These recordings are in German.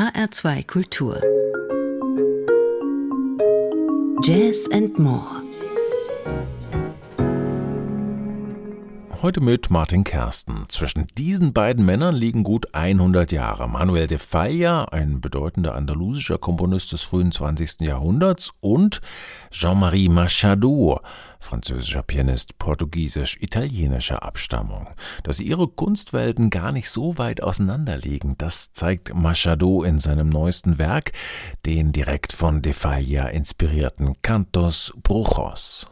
HR2 Kultur. Jazz and More. Heute mit Martin Kersten. Zwischen diesen beiden Männern liegen gut 100 Jahre. Manuel de Falla, ein bedeutender andalusischer Komponist des frühen 20. Jahrhunderts, und Jean-Marie Machado, französischer Pianist portugiesisch-italienischer Abstammung. Dass ihre Kunstwelten gar nicht so weit auseinander liegen, das zeigt Machado in seinem neuesten Werk, den direkt von de Falla inspirierten Cantos Brujos.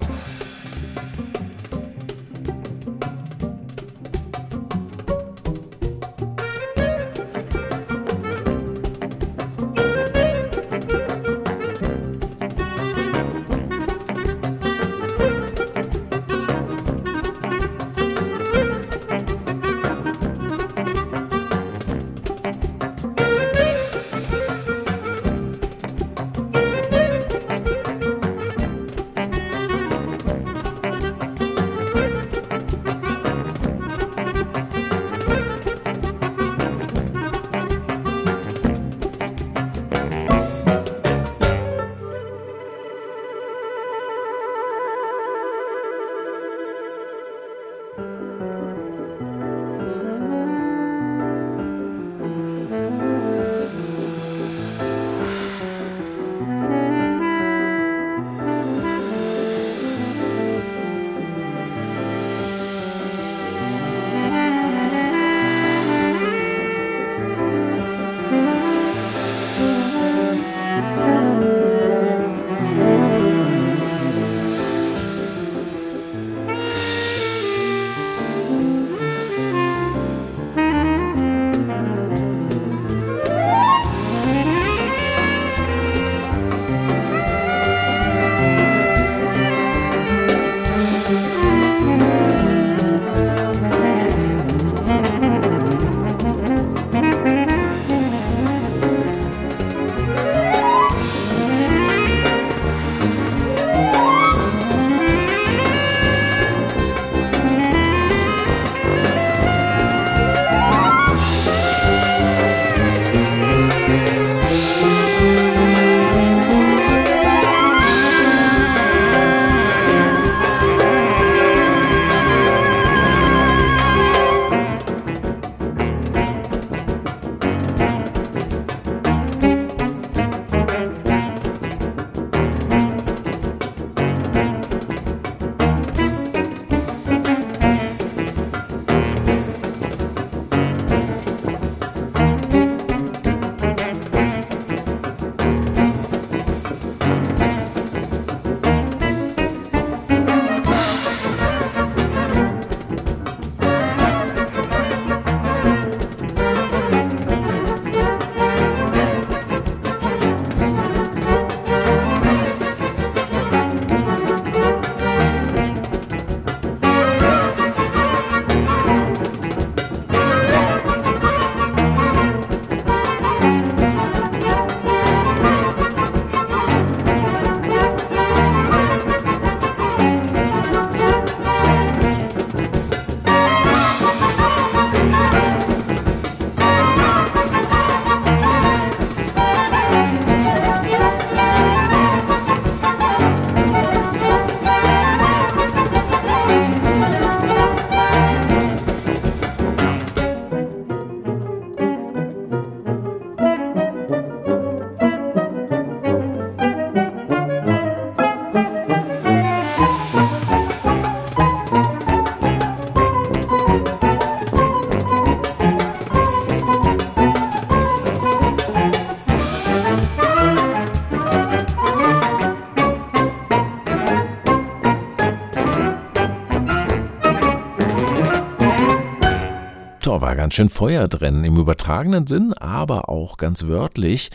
Ganz schön Feuer drin, im übertragenen Sinn, aber auch ganz wörtlich,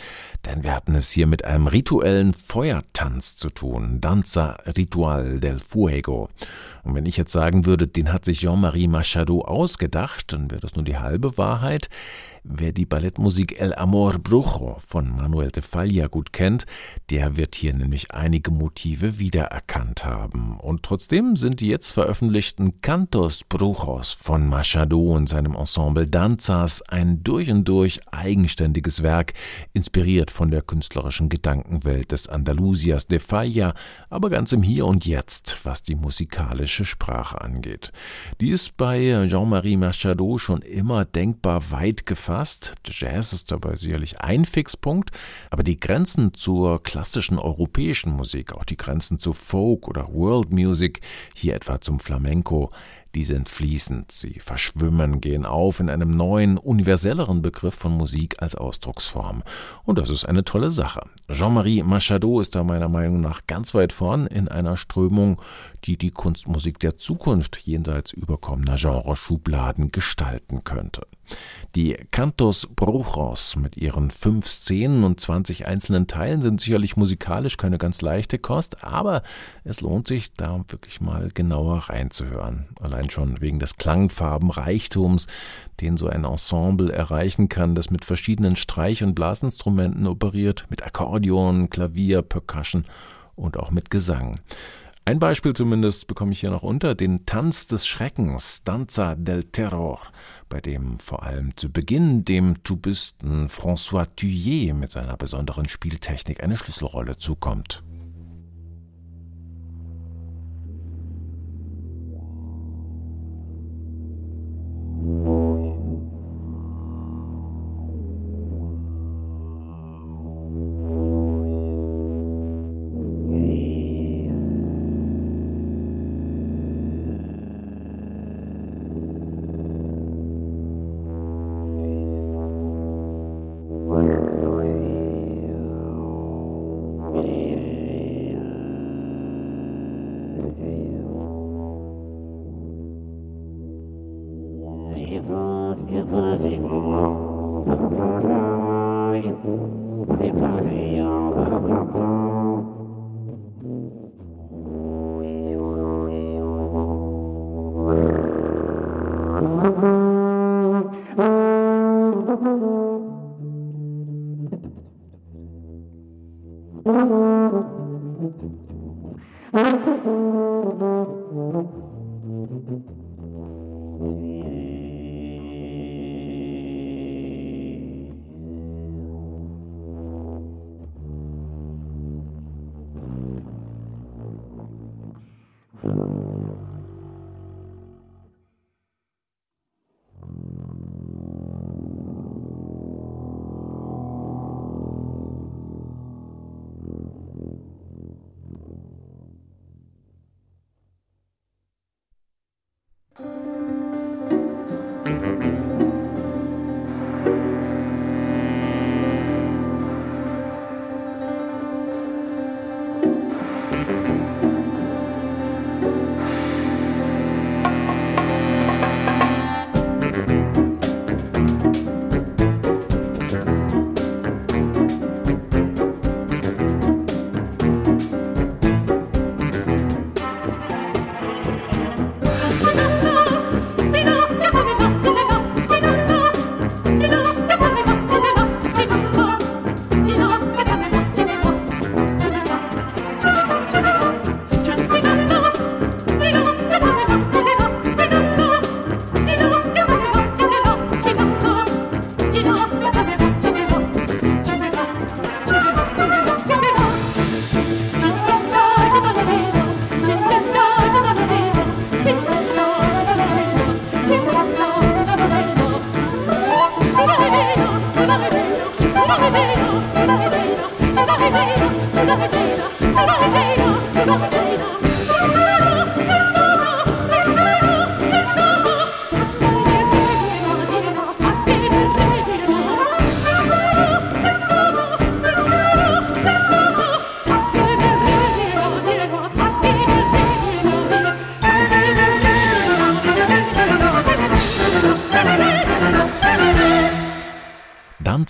denn wir hatten es hier mit einem rituellen Feuertanz zu tun, Danza Ritual del Fuego. Und wenn ich jetzt sagen würde, den hat sich Jean-Marie Machado ausgedacht, dann wäre das nur die halbe Wahrheit. Wer die Ballettmusik El Amor Brujo von Manuel de Falla gut kennt, der wird hier nämlich einige Motive wiedererkannt haben. Und trotzdem sind die jetzt veröffentlichten Cantos Brujos von Machado und seinem Ensemble Danzas ein durch und durch eigenständiges Werk, inspiriert von der künstlerischen Gedankenwelt des Andalusias de Falla, aber ganz im Hier und Jetzt, was die musikalische Sprache angeht. Die ist bei Jean-Marie Machado schon immer denkbar weit gefasst. Jazz ist dabei sicherlich ein Fixpunkt, aber die Grenzen zur klassischen europäischen Musik, auch die Grenzen zu Folk oder World Music, hier etwa zum Flamenco, die sind fließend, sie verschwimmen, gehen auf in einem neuen, universelleren Begriff von Musik als Ausdrucksform. Und das ist eine tolle Sache. Jean-Marie Machado ist da meiner Meinung nach ganz weit vorn in einer Strömung, die die Kunstmusik der Zukunft jenseits überkommener Genreschubladen gestalten könnte. Die Cantos Brujos mit ihren fünf Szenen und 20 einzelnen Teilen sind sicherlich musikalisch keine ganz leichte Kost, aber es lohnt sich, da wirklich mal genauer reinzuhören. Allein schon wegen des Klangfarbenreichtums, den so ein Ensemble erreichen kann, das mit verschiedenen Streich- und Blasinstrumenten operiert, mit Akkordeon, Klavier, Percussion und auch mit Gesang. Ein Beispiel zumindest bekomme ich hier noch unter, den Tanz des Schreckens, Danza del Terror, bei dem vor allem zu Beginn dem Tubisten François Thuillier mit seiner besonderen Spieltechnik eine Schlüsselrolle zukommt.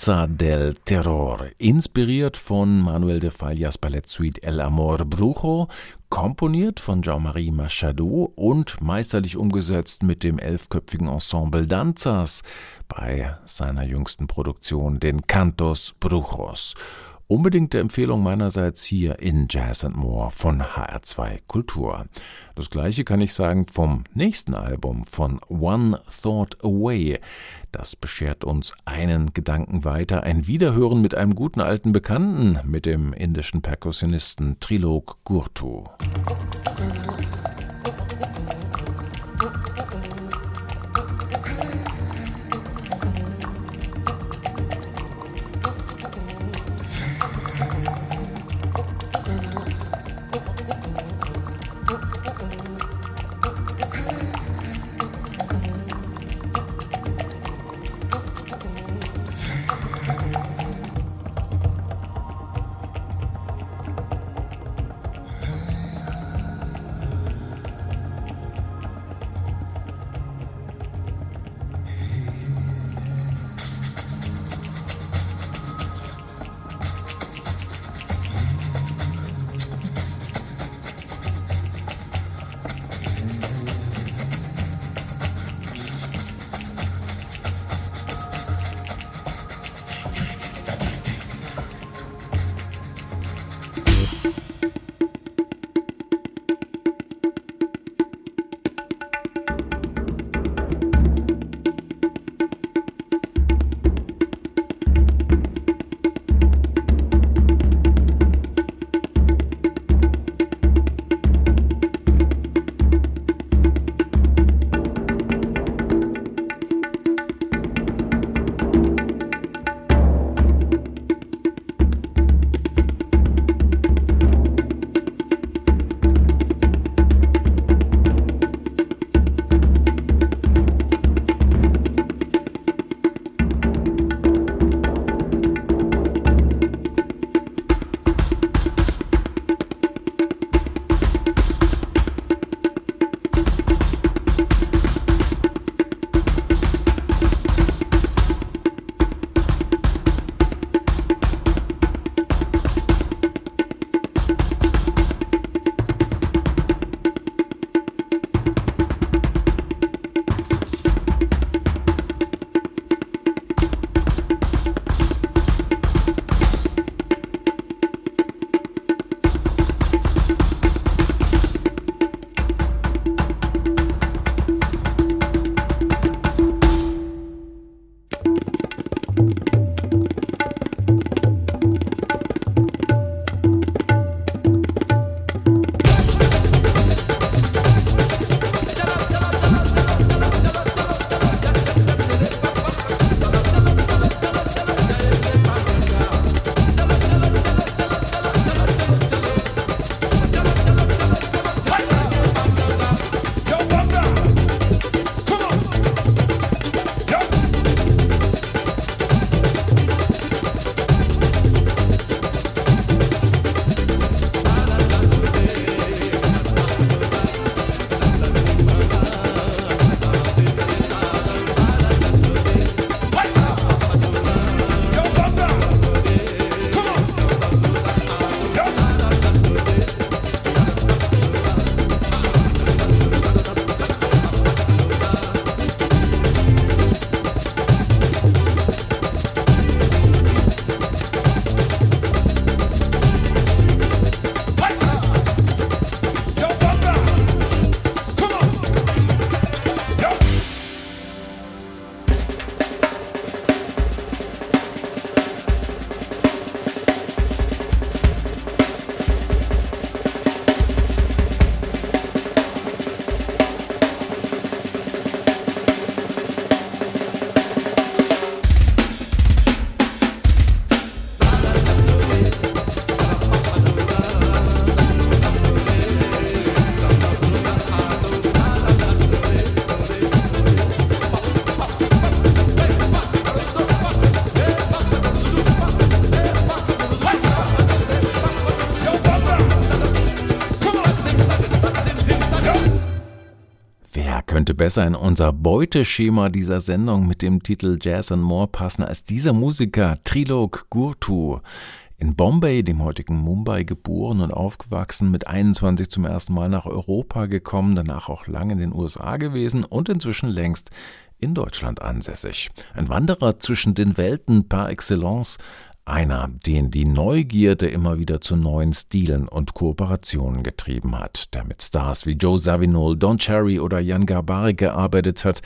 Danza del Terror, inspiriert von Manuel de Fallas Ballettsuite El Amor Brujo, komponiert von Jean-Marie Machado und meisterlich umgesetzt mit dem elfköpfigen Ensemble Danzas bei seiner jüngsten Produktion, den Cantos Brujos. Unbedingte Empfehlung meinerseits hier in Jazz and More von HR2 Kultur. Das gleiche kann ich sagen vom nächsten Album von One Thought Away. Das beschert uns einen Gedanken weiter, ein Wiederhören mit einem guten alten Bekannten, mit dem indischen Perkussionisten Trilok Gurtu. Könnte besser in unser Beuteschema dieser Sendung mit dem Titel Jazz and More passen als dieser Musiker Trilok Gurtu. In Bombay, dem heutigen Mumbai, geboren und aufgewachsen, mit 21 zum ersten Mal nach Europa gekommen, danach auch lange in den USA gewesen und inzwischen längst in Deutschland ansässig. Ein Wanderer zwischen den Welten par excellence, einer, den die Neugierde immer wieder zu neuen Stilen und Kooperationen getrieben hat, der mit Stars wie Joe Zawinul, Don Cherry oder Jan Garbari gearbeitet hat,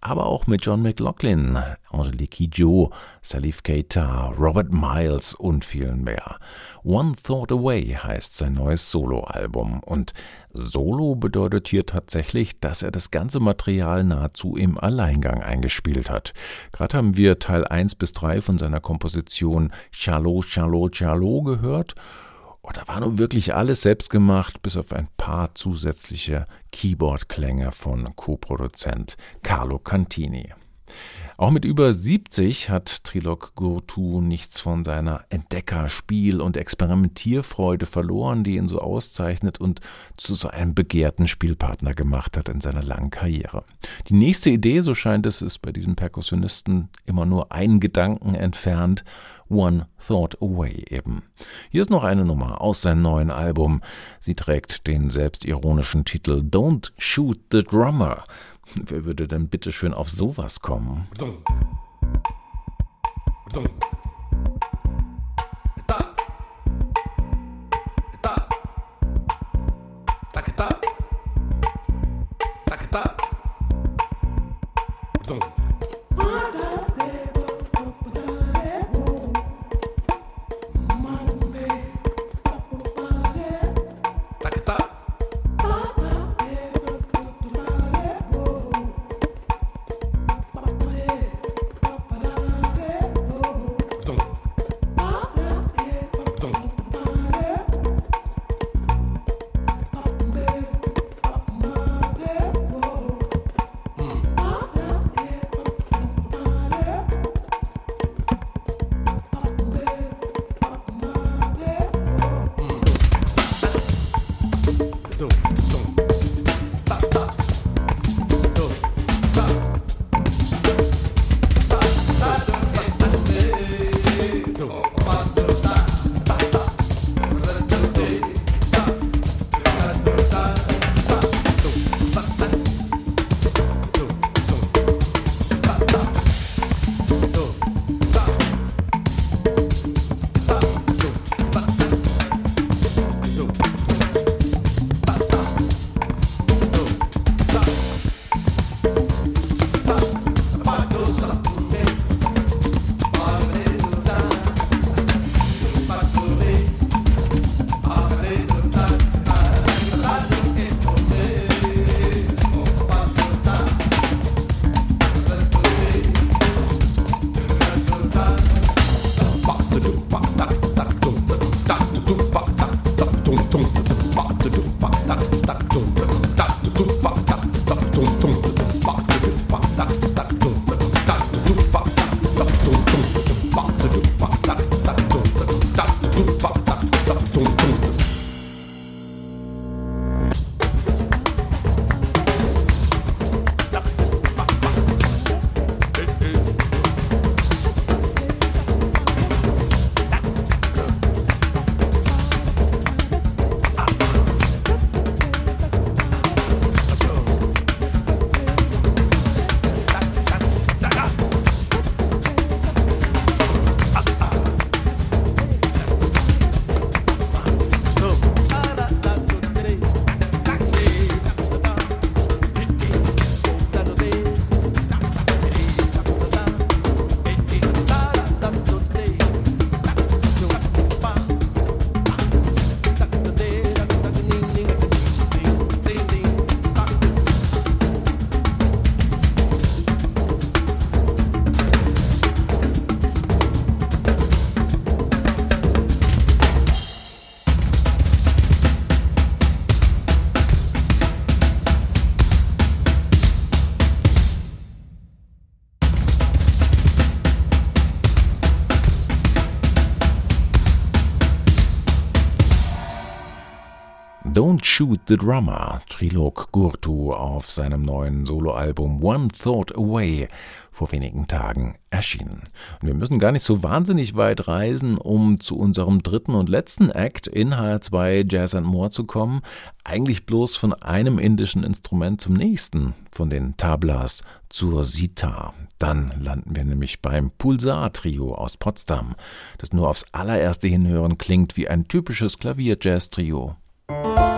aber auch mit John McLaughlin, Angelique Kidjo, Salif Keita, Robert Miles und vielen mehr. One Thought Away heißt sein neues Soloalbum und Solo bedeutet hier tatsächlich, dass er das ganze Material nahezu im Alleingang eingespielt hat. Gerade haben wir Teil 1 bis 3 von seiner Komposition Charlot, Charlot, Charlot gehört. Und da war nun wirklich alles selbst gemacht, bis auf ein paar zusätzliche Keyboard-Klänge von Co-Produzent Carlo Cantini. Auch mit über 70 hat Trilok Gurtu nichts von seiner Entdecker-, Spiel- und Experimentierfreude verloren, die ihn so auszeichnet und zu so einem begehrten Spielpartner gemacht hat in seiner langen Karriere. Die nächste Idee, so scheint es, ist bei diesem Perkussionisten immer nur einen Gedanken entfernt. One Thought Away eben. Hier ist noch eine Nummer aus seinem neuen Album. Sie trägt den selbstironischen Titel Don't Shoot the Drummer. Wer würde denn bitte schön auf sowas kommen? Don't Shoot the Drummer, Trilog Gurtu auf seinem neuen Soloalbum One Thought Away vor wenigen Tagen erschienen. Und wir müssen gar nicht so wahnsinnig weit reisen, um zu unserem dritten und letzten Act in HR2 Jazz and More zu kommen. Eigentlich bloß von einem indischen Instrument zum nächsten, von den Tablas zur Sitar. Dann landen wir nämlich beim Pulsar-Trio aus Potsdam, das nur aufs allererste Hinhören klingt wie ein typisches Klavier-Jazz-Trio. Thank you.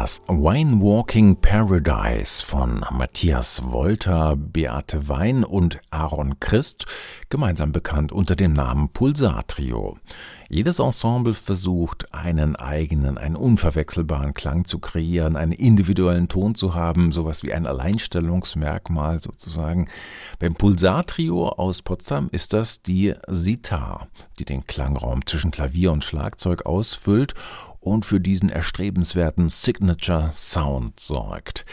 Das Wine Walking Paradise von Matthias Wolter, Beate Wein und Aaron Christ, gemeinsam bekannt unter dem Namen Pulsar Trio. Jedes Ensemble versucht, einen eigenen, einen unverwechselbaren Klang zu kreieren, einen individuellen Ton zu haben, sowas wie ein Alleinstellungsmerkmal sozusagen. Beim Pulsar Trio aus Potsdam ist das die Sitar, die den Klangraum zwischen Klavier und Schlagzeug ausfüllt und für diesen erstrebenswerten Signature Sound sorgt.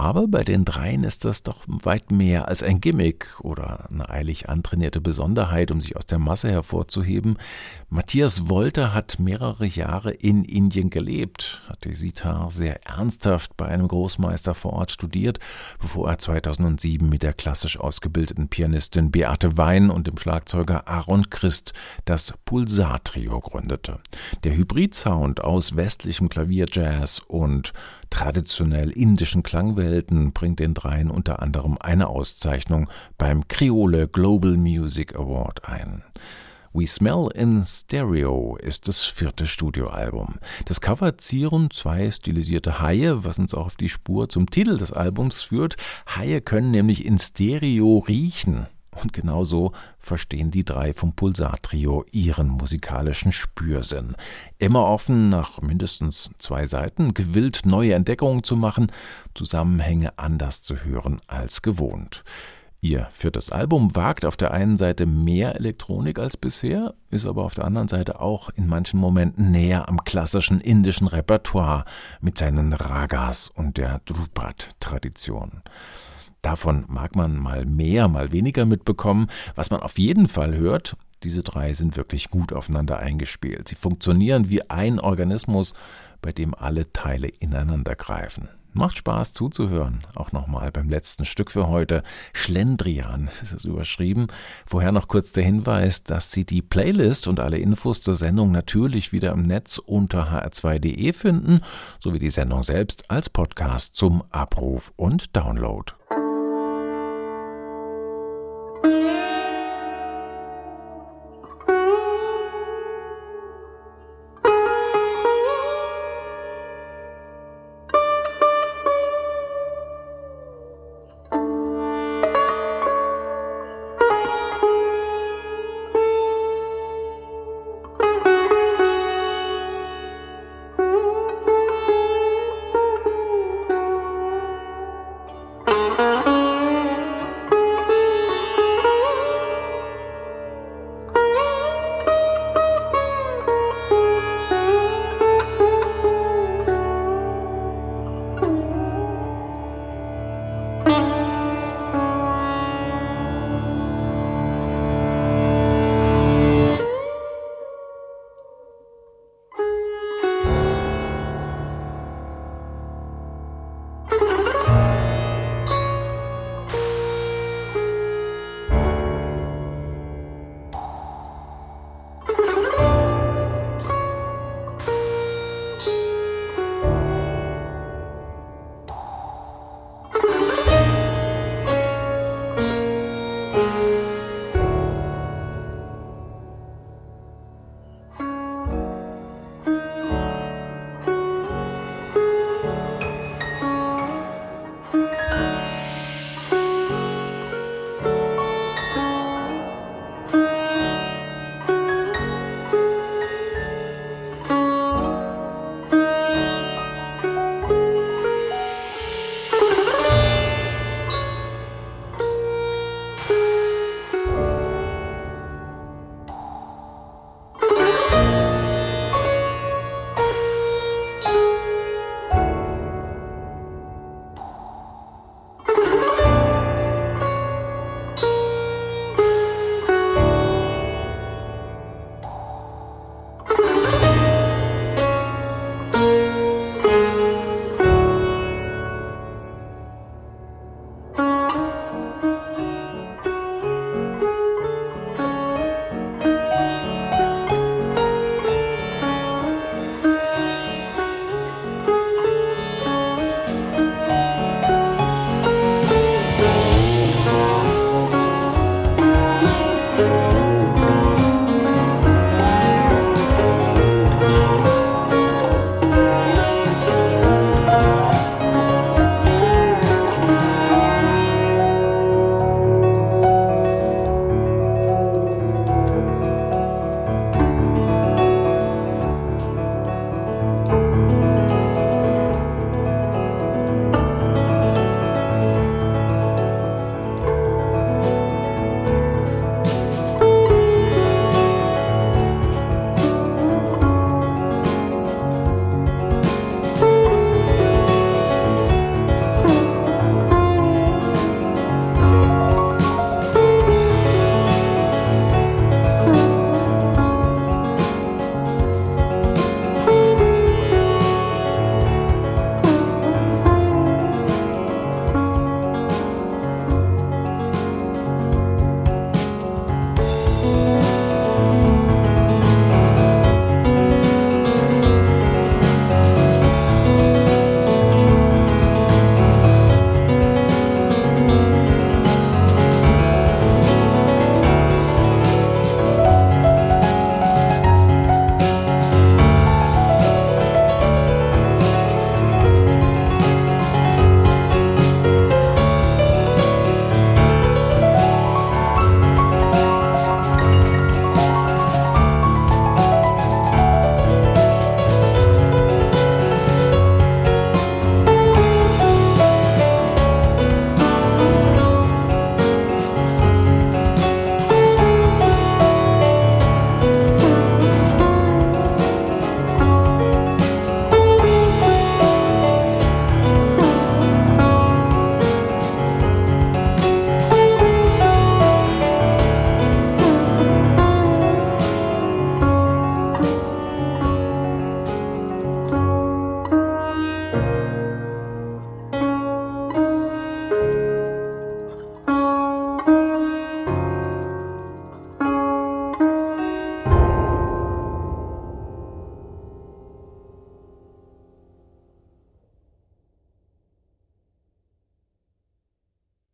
Aber bei den dreien ist das doch weit mehr als ein Gimmick oder eine eilig antrainierte Besonderheit, um sich aus der Masse hervorzuheben. Matthias Wolter hat mehrere Jahre in Indien gelebt, hat die Sitar sehr ernsthaft bei einem Großmeister vor Ort studiert, bevor er 2007 mit der klassisch ausgebildeten Pianistin Beate Wein und dem Schlagzeuger Aaron Christ das Pulsar-Trio gründete. Der Hybrid-Sound aus westlichem Klavierjazz und traditionell indischen Klangwelten bringt den dreien unter anderem eine Auszeichnung beim Creole Global Music Award ein. We Smell in Stereo ist das vierte Studioalbum. Das Cover zieren zwei stilisierte Haie, was uns auch auf die Spur zum Titel des Albums führt. Haie können nämlich in Stereo riechen. Und genauso verstehen die drei vom Pulsar-Trio ihren musikalischen Spürsinn. Immer offen, nach mindestens zwei Seiten, gewillt, neue Entdeckungen zu machen, Zusammenhänge anders zu hören als gewohnt. Ihr viertes Album wagt auf der einen Seite mehr Elektronik als bisher, ist aber auf der anderen Seite auch in manchen Momenten näher am klassischen indischen Repertoire mit seinen Ragas und der Drupad-Tradition. Davon mag man mal mehr, mal weniger mitbekommen. Was man auf jeden Fall hört, diese drei sind wirklich gut aufeinander eingespielt. Sie funktionieren wie ein Organismus, bei dem alle Teile ineinander greifen. Macht Spaß zuzuhören. Auch nochmal beim letzten Stück für heute. Schlendrian ist es überschrieben. Vorher noch kurz der Hinweis, dass Sie die Playlist und alle Infos zur Sendung natürlich wieder im Netz unter hr2.de finden, sowie die Sendung selbst als Podcast zum Abruf und Download. Yeah.